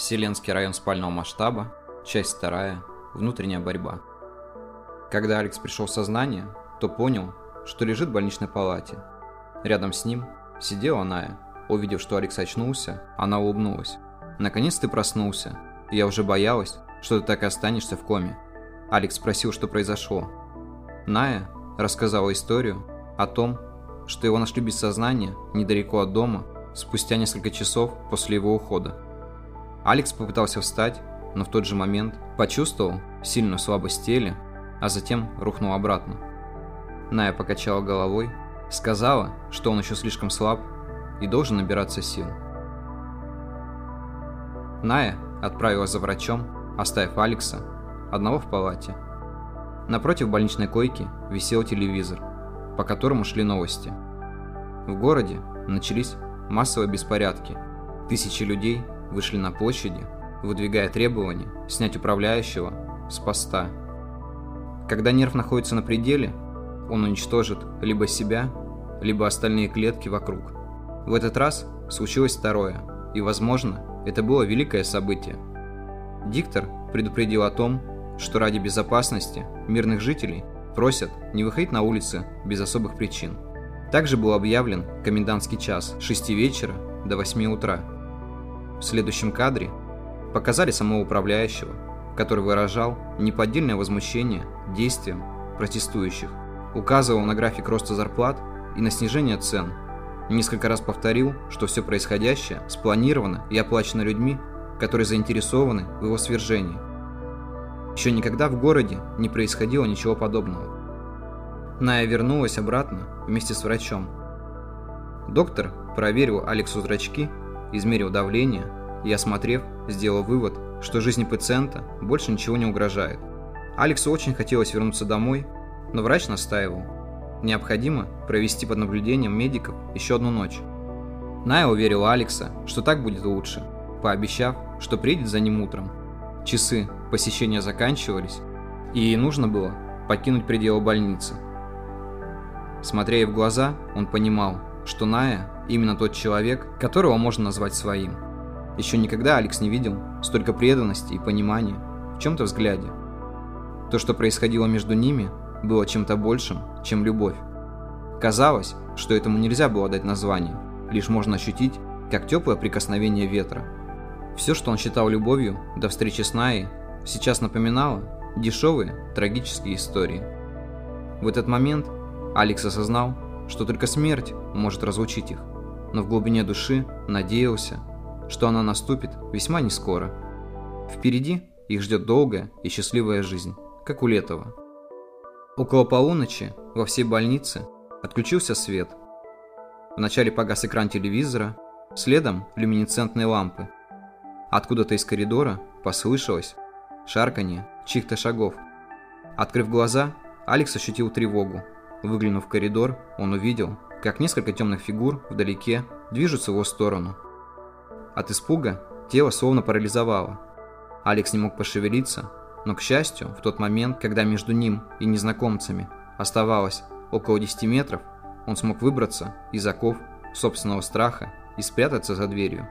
Вселенский район спального масштаба, часть вторая, внутренняя борьба. Когда Алекс пришел в сознание, то понял, что лежит в больничной палате. Рядом с ним сидела Ная. Увидев, что Алекс очнулся, она улыбнулась. «Наконец ты проснулся. Я уже боялась, что ты так и останешься в коме». Алекс спросил, что произошло. Ная рассказала историю о том, что его нашли без сознания недалеко от дома спустя несколько часов после его ухода. Алекс попытался встать, но в тот же момент почувствовал сильную слабость в теле, а затем рухнул обратно. Ная покачала головой, сказала, что он еще слишком слаб и должен набираться сил. Ная отправилась за врачом, оставив Алекса одного в палате. Напротив больничной койки висел телевизор, по которому шли новости. В городе начались массовые беспорядки. Тысячи людей вышли на площади, выдвигая требования снять управляющего с поста. Когда нерв находится на пределе, он уничтожит либо себя, либо остальные клетки вокруг. В этот раз случилось второе, и, возможно, это было великое событие. Диктор предупредил о том, что ради безопасности мирных жителей просят не выходить на улицы без особых причин. Также был объявлен комендантский час с 6 вечера до 8 утра – в следующем кадре показали самого управляющего, который выражал неподдельное возмущение действием протестующих, указывал на график роста зарплат и на снижение цен. Несколько раз повторил, что все происходящее спланировано и оплачено людьми, которые заинтересованы в его свержении. Еще никогда в городе не происходило ничего подобного. Ная вернулась обратно вместе с врачом. Доктор проверил Алексу зрачки измерил давление и, осмотрев, сделал вывод, что жизни пациента больше ничего не угрожает. Алексу очень хотелось вернуться домой, но врач настаивал. Необходимо провести под наблюдением медиков еще одну ночь. Ная уверила Алекса, что так будет лучше, пообещав, что приедет за ним утром. Часы посещения заканчивались, и ей нужно было покинуть пределы больницы. Смотря ей в глаза, он понимал, что Ная именно тот человек, которого можно назвать своим. Еще никогда Алекс не видел столько преданности и понимания в чем-то взгляде. То, что происходило между ними, было чем-то большим, чем любовь. Казалось, что этому нельзя было дать название, лишь можно ощутить, как теплое прикосновение ветра. Все, что он считал любовью до встречи с Наей, сейчас напоминало дешевые трагические истории. В этот момент Алекс осознал, что только смерть может разлучить их но в глубине души надеялся, что она наступит весьма нескоро. Впереди их ждет долгая и счастливая жизнь, как у Летова. Около полуночи во всей больнице отключился свет. Вначале погас экран телевизора, следом люминесцентные лампы. Откуда-то из коридора послышалось шарканье чьих-то шагов. Открыв глаза, Алекс ощутил тревогу. Выглянув в коридор, он увидел, как несколько темных фигур вдалеке движутся в его сторону. От испуга тело словно парализовало. Алекс не мог пошевелиться, но, к счастью, в тот момент, когда между ним и незнакомцами оставалось около 10 метров, он смог выбраться из оков собственного страха и спрятаться за дверью.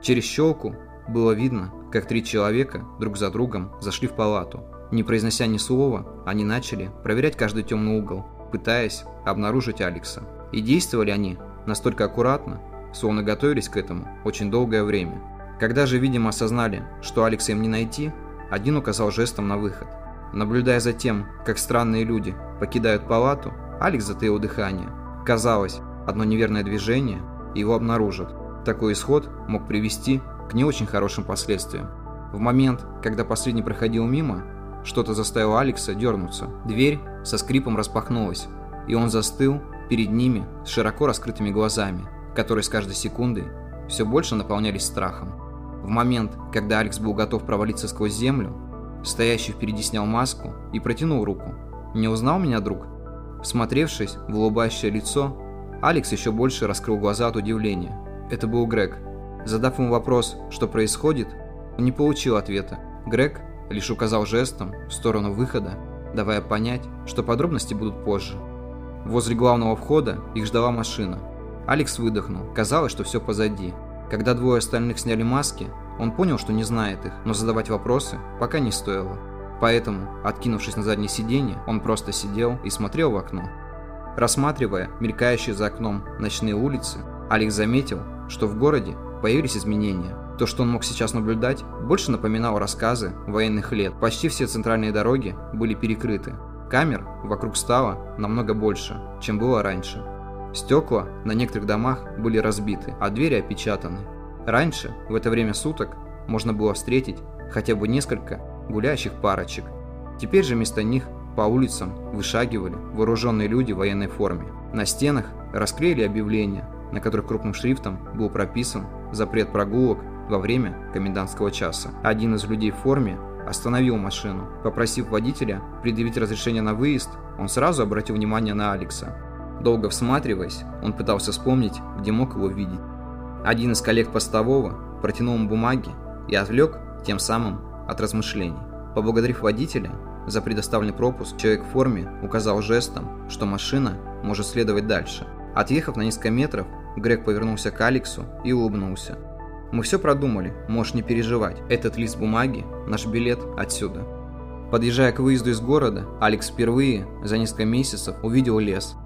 Через щелку было видно, как три человека друг за другом зашли в палату. Не произнося ни слова, они начали проверять каждый темный угол, пытаясь обнаружить Алекса. И действовали они настолько аккуратно, словно готовились к этому очень долгое время. Когда же, видимо, осознали, что Алекса им не найти, один указал жестом на выход. Наблюдая за тем, как странные люди покидают палату, Алекс затаил дыхание. Казалось, одно неверное движение, и его обнаружат. Такой исход мог привести к не очень хорошим последствиям. В момент, когда последний проходил мимо, что-то заставило Алекса дернуться. Дверь со скрипом распахнулась, и он застыл перед ними с широко раскрытыми глазами, которые с каждой секундой все больше наполнялись страхом. В момент, когда Алекс был готов провалиться сквозь землю, стоящий впереди снял маску и протянул руку. «Не узнал меня, друг?» Всмотревшись в улыбающее лицо, Алекс еще больше раскрыл глаза от удивления. Это был Грег. Задав ему вопрос, что происходит, он не получил ответа. Грег лишь указал жестом в сторону выхода, давая понять, что подробности будут позже. Возле главного входа их ждала машина. Алекс выдохнул. Казалось, что все позади. Когда двое остальных сняли маски, он понял, что не знает их, но задавать вопросы пока не стоило. Поэтому, откинувшись на заднее сиденье, он просто сидел и смотрел в окно. Рассматривая мелькающие за окном ночные улицы, Алекс заметил, что в городе появились изменения. То, что он мог сейчас наблюдать, больше напоминало рассказы военных лет. Почти все центральные дороги были перекрыты. Камер вокруг стало намного больше, чем было раньше. Стекла на некоторых домах были разбиты, а двери опечатаны. Раньше, в это время суток, можно было встретить хотя бы несколько гулящих парочек. Теперь же вместо них по улицам вышагивали вооруженные люди в военной форме. На стенах расклеили объявления, на которых крупным шрифтом был прописан запрет прогулок во время комендантского часа. Один из людей в форме остановил машину. Попросив водителя предъявить разрешение на выезд, он сразу обратил внимание на Алекса. Долго всматриваясь, он пытался вспомнить, где мог его видеть. Один из коллег постового протянул ему бумаги и отвлек тем самым от размышлений. Поблагодарив водителя за предоставленный пропуск, человек в форме указал жестом, что машина может следовать дальше. Отъехав на несколько метров, Грег повернулся к Алексу и улыбнулся. «Мы все продумали, можешь не переживать. Этот лист бумаги – наш билет отсюда». Подъезжая к выезду из города, Алекс впервые за несколько месяцев увидел лес.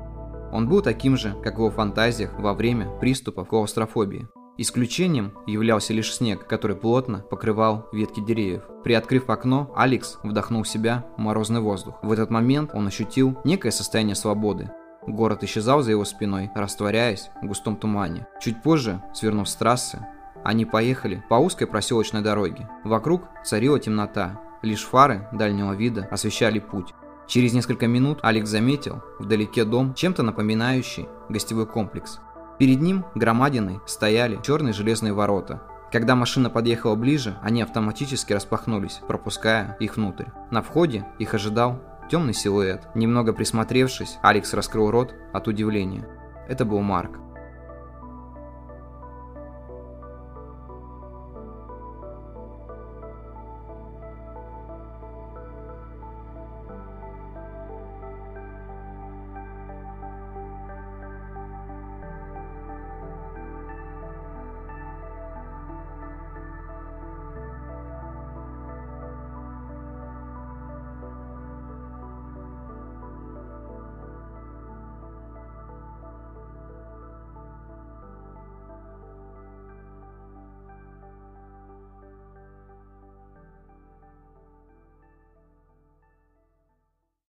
Он был таким же, как в его фантазиях во время приступов клаустрофобии. Исключением являлся лишь снег, который плотно покрывал ветки деревьев. Приоткрыв окно, Алекс вдохнул в себя морозный воздух. В этот момент он ощутил некое состояние свободы. Город исчезал за его спиной, растворяясь в густом тумане. Чуть позже, свернув с трассы, они поехали по узкой проселочной дороге. Вокруг царила темнота, лишь фары дальнего вида освещали путь. Через несколько минут Алекс заметил вдалеке дом, чем-то напоминающий гостевой комплекс. Перед ним громадиной стояли черные железные ворота. Когда машина подъехала ближе, они автоматически распахнулись, пропуская их внутрь. На входе их ожидал темный силуэт. Немного присмотревшись, Алекс раскрыл рот от удивления. Это был Марк.